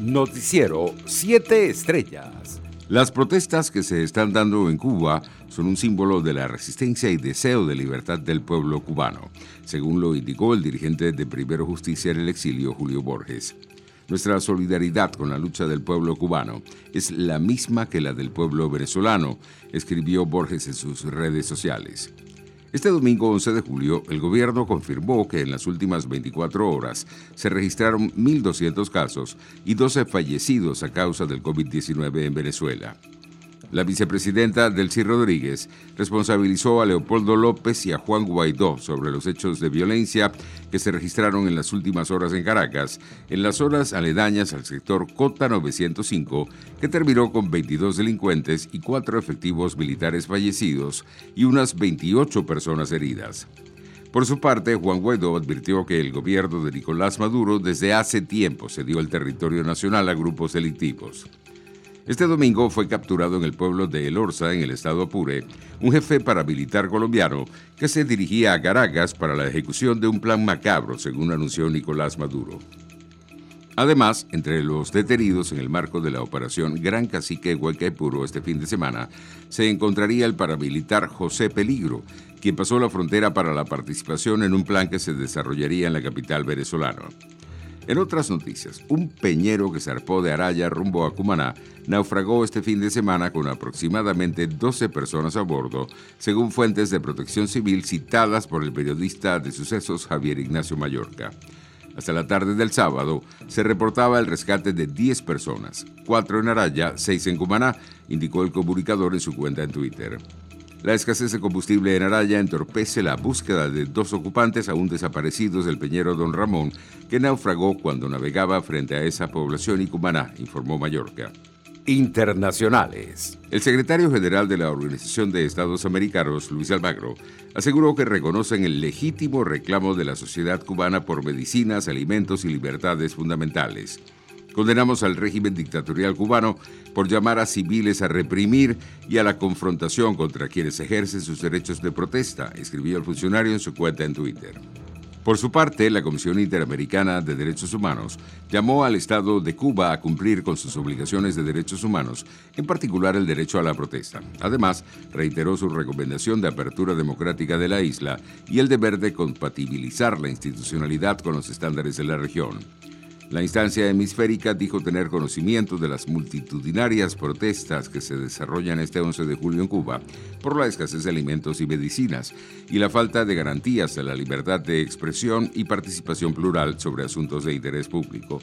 Noticiero 7 Estrellas. Las protestas que se están dando en Cuba son un símbolo de la resistencia y deseo de libertad del pueblo cubano, según lo indicó el dirigente de Primero Justicia en el exilio, Julio Borges. Nuestra solidaridad con la lucha del pueblo cubano es la misma que la del pueblo venezolano, escribió Borges en sus redes sociales. Este domingo 11 de julio, el gobierno confirmó que en las últimas 24 horas se registraron 1.200 casos y 12 fallecidos a causa del COVID-19 en Venezuela. La vicepresidenta Delcy Rodríguez responsabilizó a Leopoldo López y a Juan Guaidó sobre los hechos de violencia que se registraron en las últimas horas en Caracas, en las horas aledañas al sector Cota 905, que terminó con 22 delincuentes y cuatro efectivos militares fallecidos y unas 28 personas heridas. Por su parte, Juan Guaidó advirtió que el gobierno de Nicolás Maduro desde hace tiempo cedió el territorio nacional a grupos delictivos. Este domingo fue capturado en el pueblo de El Orza, en el estado Apure, un jefe paramilitar colombiano que se dirigía a Caracas para la ejecución de un plan macabro, según anunció Nicolás Maduro. Además, entre los detenidos en el marco de la operación Gran Cacique Huaycaipuro este fin de semana, se encontraría el paramilitar José Peligro, quien pasó la frontera para la participación en un plan que se desarrollaría en la capital venezolana. En otras noticias, un peñero que zarpó de Araya rumbo a Cumaná naufragó este fin de semana con aproximadamente 12 personas a bordo, según fuentes de protección civil citadas por el periodista de sucesos Javier Ignacio Mallorca. Hasta la tarde del sábado se reportaba el rescate de 10 personas, 4 en Araya, 6 en Cumaná, indicó el comunicador en su cuenta en Twitter. La escasez de combustible en Araya entorpece la búsqueda de dos ocupantes aún desaparecidos del peñero Don Ramón, que naufragó cuando navegaba frente a esa población Cumaná, informó Mallorca. Internacionales. El secretario general de la Organización de Estados Americanos, Luis Almagro, aseguró que reconocen el legítimo reclamo de la sociedad cubana por medicinas, alimentos y libertades fundamentales. Condenamos al régimen dictatorial cubano por llamar a civiles a reprimir y a la confrontación contra quienes ejercen sus derechos de protesta, escribió el funcionario en su cuenta en Twitter. Por su parte, la Comisión Interamericana de Derechos Humanos llamó al Estado de Cuba a cumplir con sus obligaciones de derechos humanos, en particular el derecho a la protesta. Además, reiteró su recomendación de apertura democrática de la isla y el deber de compatibilizar la institucionalidad con los estándares de la región. La instancia hemisférica dijo tener conocimiento de las multitudinarias protestas que se desarrollan este 11 de julio en Cuba por la escasez de alimentos y medicinas y la falta de garantías de la libertad de expresión y participación plural sobre asuntos de interés público.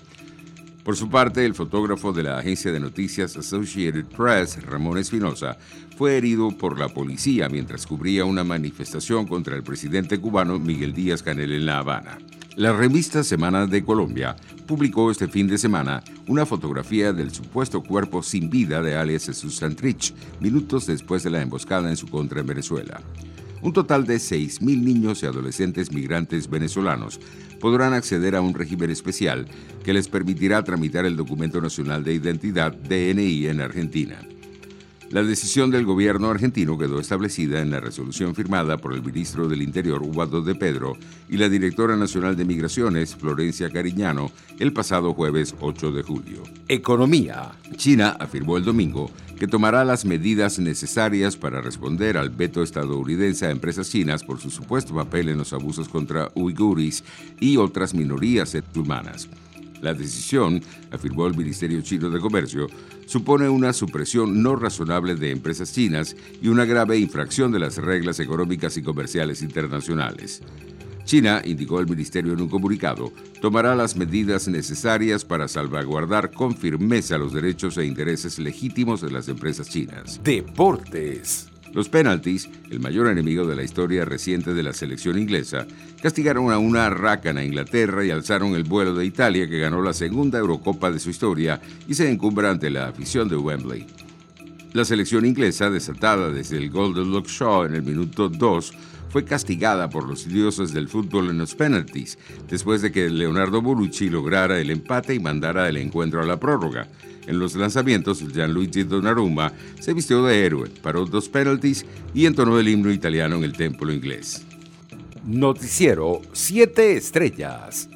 Por su parte, el fotógrafo de la agencia de noticias Associated Press, Ramón Espinosa, fue herido por la policía mientras cubría una manifestación contra el presidente cubano Miguel Díaz Canel en La Habana. La revista Semana de Colombia publicó este fin de semana una fotografía del supuesto cuerpo sin vida de alias Jesús Santrich, minutos después de la emboscada en su contra en Venezuela. Un total de 6.000 niños y adolescentes migrantes venezolanos podrán acceder a un régimen especial que les permitirá tramitar el Documento Nacional de Identidad DNI en Argentina. La decisión del gobierno argentino quedó establecida en la resolución firmada por el ministro del Interior, Guado de Pedro, y la directora nacional de Migraciones, Florencia Cariñano, el pasado jueves 8 de julio. Economía. China afirmó el domingo que tomará las medidas necesarias para responder al veto estadounidense a empresas chinas por su supuesto papel en los abusos contra uiguris y otras minorías humanas. La decisión, afirmó el Ministerio Chino de Comercio, supone una supresión no razonable de empresas chinas y una grave infracción de las reglas económicas y comerciales internacionales. China, indicó el ministerio en un comunicado, tomará las medidas necesarias para salvaguardar con firmeza los derechos e intereses legítimos de las empresas chinas. Deportes. Los penaltis, el mayor enemigo de la historia reciente de la selección inglesa, castigaron a una rácana Inglaterra y alzaron el vuelo de Italia que ganó la segunda Eurocopa de su historia y se encumbra ante la afición de Wembley. La selección inglesa, desatada desde el gol de Luke Shaw en el minuto 2, fue castigada por los dioses del fútbol en los penaltis, después de que Leonardo Bonucci lograra el empate y mandara el encuentro a la prórroga. En los lanzamientos, Gianluigi Donnarumma se vistió de héroe, paró dos penaltis y entonó el himno italiano en el templo inglés. Noticiero 7 Estrellas.